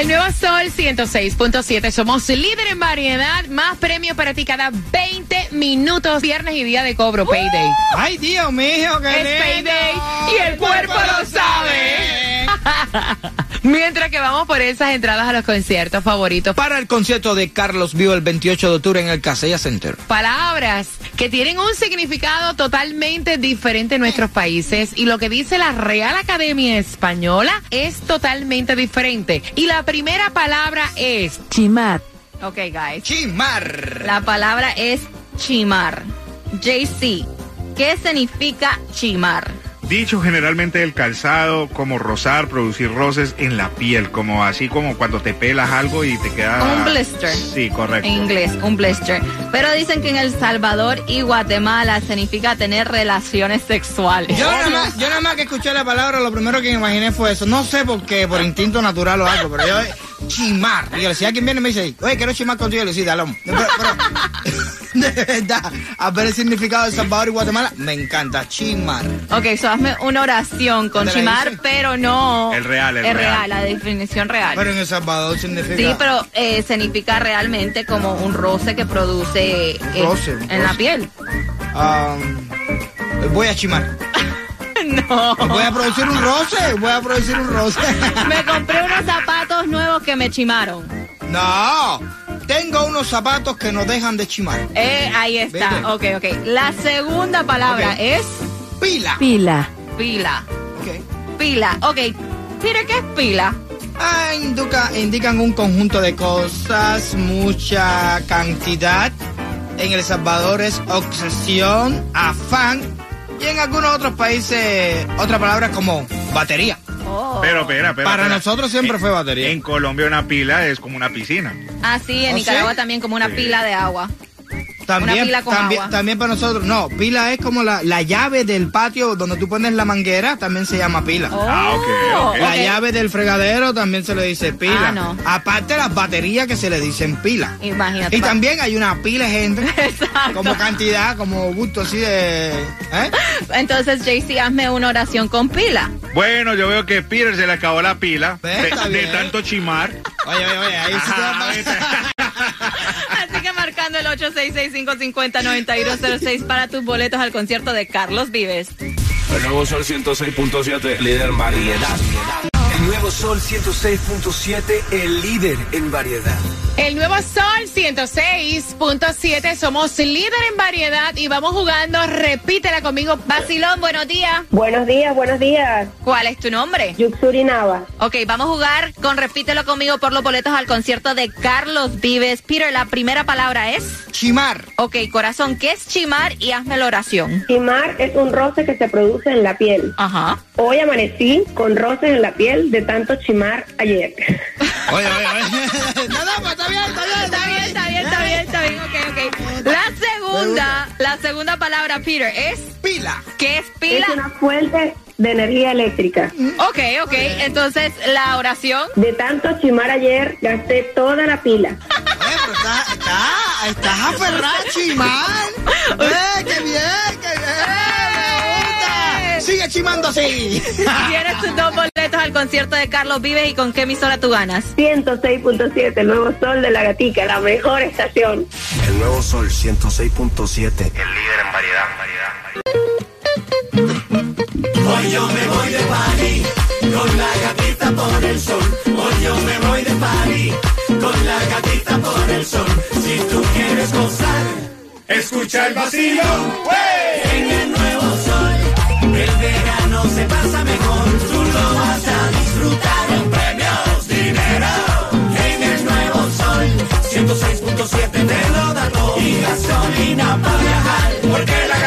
El nuevo Sol 106.7. Somos líder en variedad. Más premios para ti cada 20 minutos. Viernes y día de cobro. Payday. Ay, Dios mío, qué Es lindo. payday y el cuerpo lo sabe. Mientras que vamos por esas entradas a los conciertos favoritos. Para el concierto de Carlos Vivo el 28 de octubre en el Casella Center. Palabras que tienen un significado totalmente diferente en nuestros países y lo que dice la Real Academia Española es totalmente diferente. Y la primera palabra es Chimar. Ok, guys. Chimar. La palabra es chimar. JC, ¿qué significa chimar? Dicho generalmente del calzado, como rozar, producir roces en la piel, como así como cuando te pelas algo y te queda... Un blister. Sí, correcto. En inglés, un blister. Pero dicen que en El Salvador y Guatemala significa tener relaciones sexuales. Yo nada, más, yo nada más que escuché la palabra, lo primero que me imaginé fue eso. No sé por qué, por instinto natural o algo, pero yo, chimar. Y yo le decía, ¿a quién viene y me dice, oye, quiero chimar contigo? Y le decía, dale. Pero, pero, de verdad, a ver el significado de Salvador y Guatemala, me encanta, chimar. Ok, so hazme una oración con ¿Te la chimar, pero no... El real, el Es real. real, la definición real. Pero en El Salvador significa... Sí, pero eh, significa realmente como un roce que produce eh, Roce, en la piel. Um, voy a chimar. No. Voy a producir un roce, voy a producir un roce. Me compré unos zapatos nuevos que me chimaron. No, tengo unos zapatos que no dejan de chimar. Eh, ahí está. Ok, ok. La segunda palabra es Pila. pila. Pila. Ok. Pila. Ok. Peter, ¿qué es pila? Ah, indica- indican un conjunto de cosas, mucha cantidad. En El Salvador es obsesión, afán. Y en algunos otros países, otra palabra como batería. Oh. Pero, espera, espera. Para espera. nosotros siempre En- fue batería. En Colombia una pila es como una piscina. Ah, sí, en ¿Oh, Nicaragua sí? también como una Sí. pila de agua. También, pila con también, agua. también para nosotros. No, pila es como la, la llave del patio donde tú pones la manguera, también se llama pila. Oh, Ah, ok, ok. La llave del fregadero también se le dice pila. Ah, no. Aparte las baterías que se le dicen pila. Imagínate. Y también hay una pila de gente, Exacto. como cantidad, como gusto así de... ¿eh? Entonces, JC, hazme una oración con pila. Bueno, yo veo que Peter se le acabó la pila de, tanto chimar. Oye, oye, oye, ahí sí te Ajá, va- ¿viste? Así que marcando el 866-550-9106 para tus boletos al concierto de Carlos Vives. El nuevo Sol 106.7, líder en variedad. El nuevo Sol 106.7, el líder en variedad. El nuevo Sol 106.7. Somos líder en variedad y vamos jugando. Repítela conmigo. Basilón, buenos días. Buenos días, buenos días. ¿Cuál es tu nombre? Yuxuri Nava. Ok, vamos a jugar con Repítelo conmigo por los boletos al concierto de Carlos Vives. Peter, la primera palabra es... Chimar. Ok, corazón, ¿qué es chimar? Y hazme la oración. Chimar es un roce que se produce en la piel. Ajá. Hoy amanecí con roces en la piel de tanto chimar ayer. Oye, oye, oye. no, no, está bien, está bien. Está bien, está bien, ok, ok. La segunda, la segunda palabra, Peter, es... Pila. ¿Qué es pila? Es una fuente de energía eléctrica. Ok, ok, entonces la oración... De tanto chimar ayer, gasté toda la pila. Oye, pero está, está, estás aferrada a chimar. Eh, qué bien, Sigue chimando así. Tienes tus dos boletos al concierto de Carlos Vives y con qué emisora tú ganas. 106.7, el nuevo sol de la gatica, la mejor estación. El nuevo Sol 106.7, el líder en variedad. Hoy yo me voy de party con la gatita por el sol. Hoy yo me voy de party con la gatita por el sol. Si tú quieres gozar, escucha el vacilo. En el nuevo el verano se pasa mejor. Tú lo vas a disfrutar con premios, dinero. En el nuevo sol, 106.7 te lo da. Y gasolina para viajar, porque la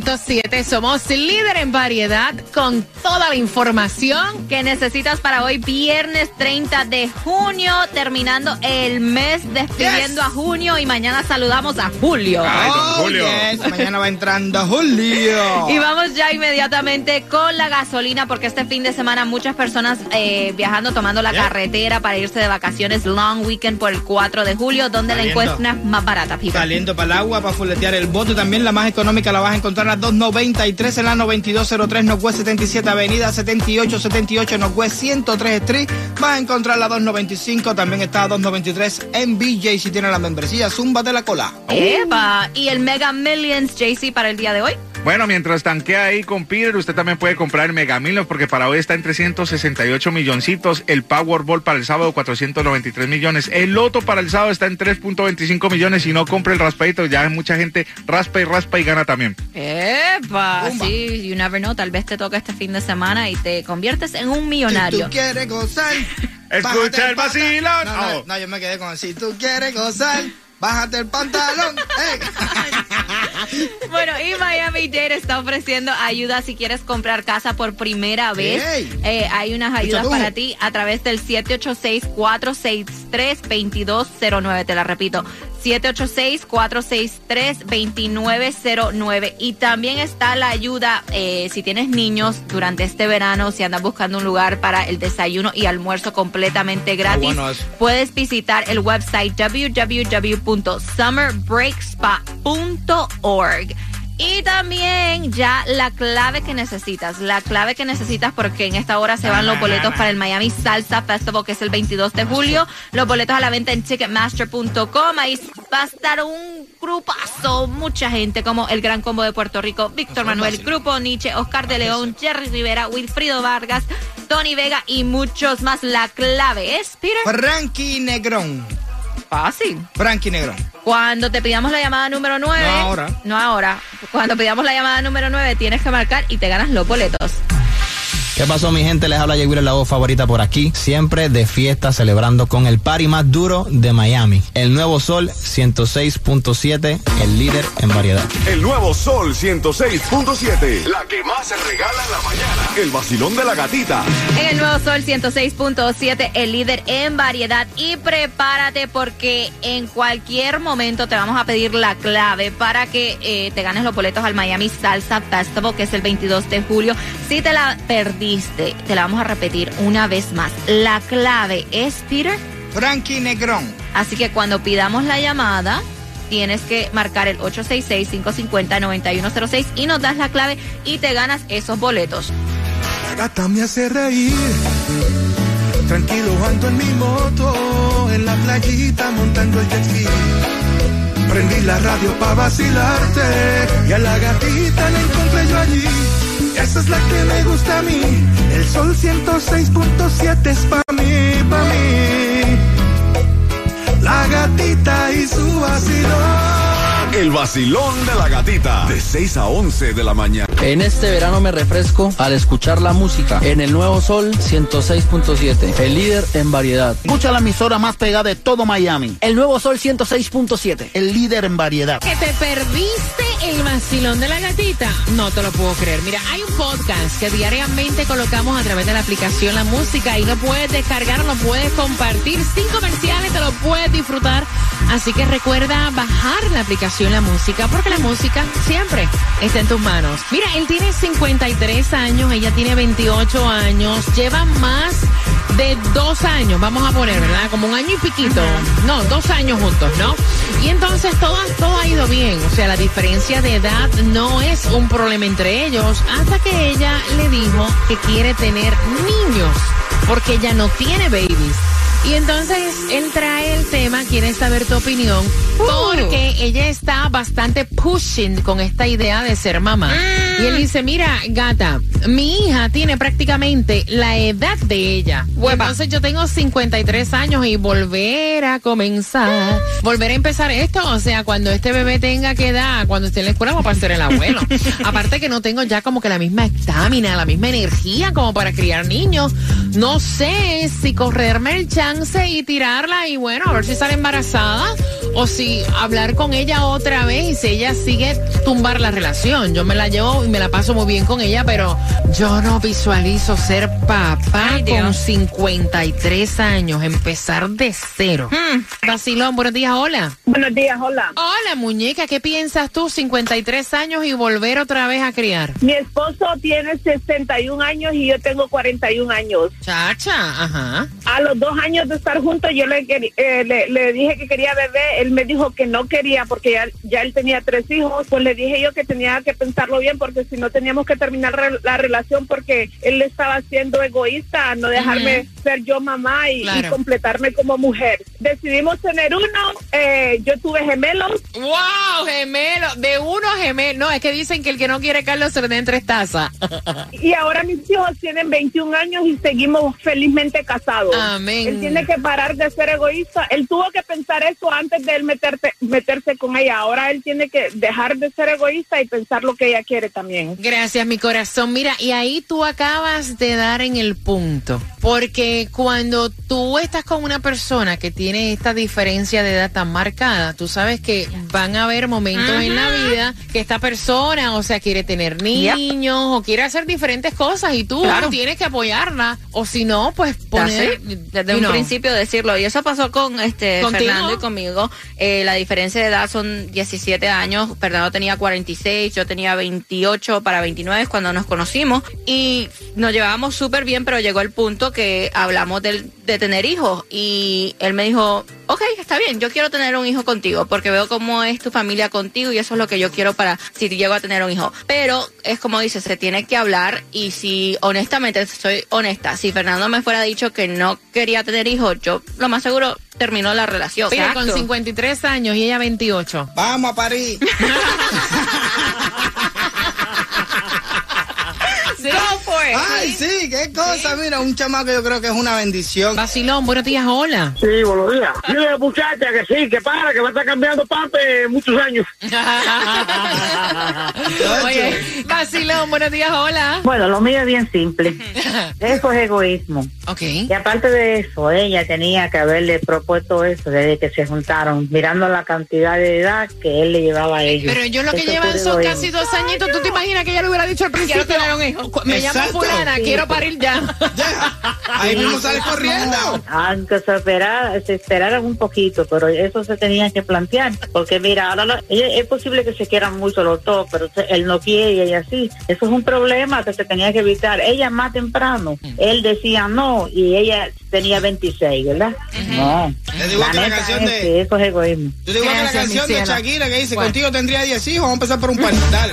106.7 106.7. Somos líder en variedad con toda la información. que necesitas para hoy, viernes 30 de junio, terminando el mes, despidiendo Yes. a junio y mañana saludamos a julio. Ay, Oh, Julio. yes, Mañana va entrando Julio. Y vamos ya inmediatamente con la gasolina, porque este fin de semana muchas personas eh, viajando, tomando la Yeah. carretera para irse de vacaciones long weekend por el 4 de julio, donde la Saliendo. encuentras más barata, people. Saliendo para el agua, para fuletear el bote. También la más económica la vas a encontrar a 293 en la 9203 Northwest 77 Avenida 7878 Northwest 103 Street. Vas a encontrar la 295. También está a 293 en BJ si tiene la membresía. Zumba de la cola. Eva, y el Mega Millions, JC, para el día de hoy. Bueno, mientras tanquea ahí con Peter, usted también puede comprar el Mega Millions porque para hoy está en 368 milloncitos. El Powerball para el sábado 493 millones. El Loto para el sábado está en 3.25 millones. Si no compra el raspadito, ya mucha gente raspa y raspa y gana también. Epa, sí, you never know, tal vez te toca este fin de semana y te conviertes en un Si millonario. tú quieres gozar, Escucha bájate el vacilón. No, no, Oh. no, yo me quedé con si tú quieres gozar, bájate el pantalón. Bueno, y Miami Dade está ofreciendo ayuda si quieres comprar casa por primera vez. Eh, hay unas ayudas para ti a través del 786-463-2209. Te la repito. 786-463-2909. Y también está la ayuda eh, si tienes niños durante este verano, si andas buscando un lugar para el desayuno y almuerzo completamente gratis. bueno. Puedes visitar el website www.summerbreakspa.org. Y también ya la clave que necesitas, la clave que necesitas porque en esta hora se van los boletos para el Miami Salsa Festival que es el 22 de julio. Los boletos a la venta en ticketmaster.com. Ahí va a estar un grupazo, mucha gente como el Gran Combo de Puerto Rico, Víctor Manuel, Grupo Nietzsche, Oscar de León, Jerry Rivera, Wilfrido Vargas, Tony Vega y muchos más. La clave es, Peter, Frankie Negrón. fácil. Frankie Negrón. Cuando te pidamos la llamada número 9. No ahora. No ahora. Cuando pidamos la llamada número 9, tienes que marcar y te ganas los boletos. ¿Qué pasó mi gente? Les habla Yeguira, la voz favorita por aquí. Siempre de fiesta celebrando con el party más duro de Miami. El Nuevo Sol 106.7, el líder en variedad. El nuevo Sol 106.7. La que más se regala en la mañana. El vacilón de la gatita. En el nuevo Sol 106.7, el líder en variedad. Y prepárate porque en cualquier momento te vamos a pedir la clave para que eh, te ganes los boletos al Miami Salsa Festival, que es el 22 de julio. Si te la perdiste, te la vamos a repetir una vez más. La clave es, Peter. Frankie Negrón. Así que cuando pidamos la llamada, tienes que marcar el 866-550-9106 y nos das la clave y te ganas esos boletos. La gata me hace reír. Tranquilo ando en mi moto, en la playita montando el jet. Prendí la radio para vacilarte y a la gatita la encontré yo allí. Esa es la que me gusta a mí. El sol 106.7 es pa' mí, pa' mí. La gatita y su vacilón. El vacilón de la gatita. De 6 a 11 de la mañana. En este verano me refresco al escuchar la música en el Nuevo Sol 106.7, el líder en variedad. Escucha la emisora más pegada de todo Miami. El Nuevo Sol 106.7. El líder en variedad. ¿Que te perdiste el vacilón de la gatita? No te lo puedo creer. Mira, hay un podcast que diariamente colocamos a través de la aplicación La Música y lo puedes descargar, lo puedes compartir sin comerciales, te lo puedes disfrutar. Así que recuerda bajar la aplicación La Música porque la música siempre está en tus manos. Mira, él tiene 53 años, ella tiene 28 años, lleva más de dos años, vamos a poner, ¿verdad? Como un año y piquito. No, dos años juntos, ¿no? Y entonces todo, todo ha ido bien. O sea, la diferencia de edad no es un problema entre ellos hasta que ella le dijo que quiere tener niños porque ella no tiene babies. Y entonces él trae el tema, quiere saber tu opinión, porque ella está bastante pushing con esta idea de ser mamá. Y él dice, mira, gata, mi hija tiene prácticamente la edad de ella. Entonces yo tengo 53 años y volver a comenzar, volver a empezar esto, o sea, cuando este bebé tenga que edad, cuando esté en la escuela, va a ser el abuelo. Aparte que no tengo ya como que la misma estamina, la misma energía como para criar niños. No sé si correrme el chance y tirarla y bueno, a ver si sale embarazada o si hablar con ella otra vez y si ella sigue tumbar la relación. Yo me la llevo y me la paso muy bien con ella, pero yo no visualizo ser papá Ay, con 53 años, empezar de cero. Vacilón, buenos días, hola. Buenos días, hola. Hola, muñeca, ¿qué piensas tú? 53 años y volver otra vez a criar. Mi esposo tiene 61 años y yo tengo 41 años. Chacha, ajá. A los dos años de estar juntos yo le, eh, le, le dije que quería bebé, él me dijo que no quería porque ya, ya él tenía tres hijos, pues le dije yo que tenía que pensarlo bien porque si no teníamos que terminar re- la relación porque él estaba siendo egoísta, no dejarme ser yo mamá y, completarme como mujer. Decidimos tener uno, eh, yo tuve gemelos, ¡Wow! Gemelo, de uno gemelo. No, es que dicen que el que no quiere Carlos se le den tres tazas. y ahora mis hijos tienen 21 años y seguimos felizmente casados. Amén. Él tiene que parar de ser egoísta. Él tuvo que pensar eso antes de él meterte, meterse con ella. Ahora él tiene que dejar de ser egoísta y pensar lo que ella quiere también. Gracias, mi corazón. Mira, y ahí tú acabas de dar en el punto. Porque cuando tú estás con una persona que tiene esta diferencia de edad tan marcada, tú sabes que van a haber momentos en la vida que esta persona, o sea, quiere tener niños o quiere hacer diferentes cosas y tú Claro. tienes que apoyarla. O si no, pues poner. Desde un know. principio decirlo. Y eso pasó con este ¿Contigo? Fernando y conmigo. Eh, la diferencia de edad son 17 años. Fernando tenía 46, yo tenía 28 para 29 cuando nos conocimos. Y nos llevábamos súper bien, pero llegó el punto que hablamos del- de tener hijos. Y él me dijo, ok, está bien, yo quiero tener un hijo contigo porque veo cómo es tu familia contigo y eso es lo que yo quiero para si llego a tener un hijo. Pero es como dices, se tiene que hablar y si honestamente, soy honesta, si Fernando me fuera dicho que no quería tener hijos, yo lo más seguro terminó la relación. Mira, con Exacto. 53 años y ella 28. Vamos a París. It. Ay, sí, qué cosa. Mira, un chamaco yo creo que es una bendición. Vacilón, buenos días, hola. Sí, buenos días. Dile a la muchacha que sí, que para, que va a estar cambiando pape muchos años. Oye, Vacilón, buenos días, hola. Bueno, lo mío es bien simple. Eso es egoísmo. Ok. Y aparte de eso, ella tenía que haberle propuesto eso desde que se juntaron, mirando la cantidad de edad que él le llevaba a ellos. Pero yo lo que Eso llevan son casi dos añitos. ¿Tú te imaginas que ella le hubiera dicho al principio? Quiero tener un hijo. Cu- Me llamo. Fulana, Sí. quiero parir ya. Ahí mismo sale corriendo. Aunque se esperara, se esperaran un poquito, pero eso se tenía que plantear. Porque mira, ahora lo- es posible que se quieran mucho los dos, pero él no quiere y ella sí. Eso es un problema que se tenía que evitar. Ella más temprano, él decía no y ella tenía 26, ¿verdad? No. Te digo que la neta canción es de- que eso es egoísmo. Yo digo que la canción de. Shakira que dice, contigo tendría 10 hijos, vamos a empezar por un par. Dale.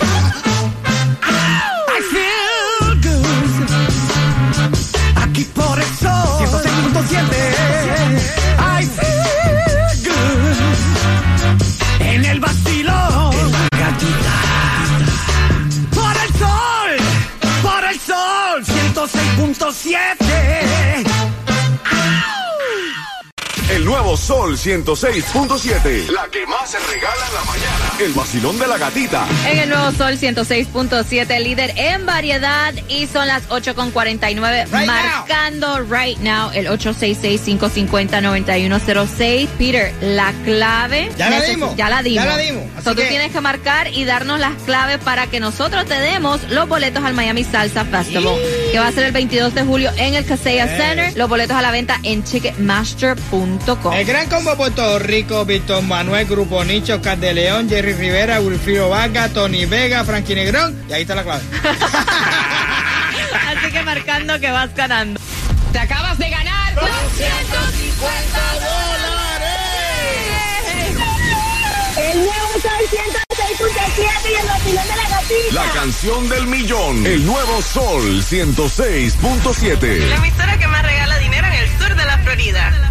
106.7. La que más se regala en la mañana. El vacilón de la gatita. En el nuevo Sol 106.7, líder en variedad. Y son las 8.49, Right marcando right now el 866-550-9106. Peter, la clave. Ya la dimos, Ya la dimos. ya la dimos. Así So, tú que- tienes que marcar y darnos las claves para que nosotros te demos los boletos al Miami Salsa Festival, que va a ser el 22 de julio en el Casella Yes. Center. Los boletos a la venta en Ticketmaster.com. El gran combo Puerto Rico, Víctor Manuel, Grupo Nicho, Cat de León, Jerry Rivera, Wilfrido Vargas, Tony Vega, Frankie Negrón. Y ahí está la clave. Así que marcando que vas ganando. Te acabas de ganar 250 El nuevo Sol 106.7 y el vacilón de la gatita. La canción del millón. El nuevo Sol 106.7. La emisora que más regala dinero en el sur de la Florida.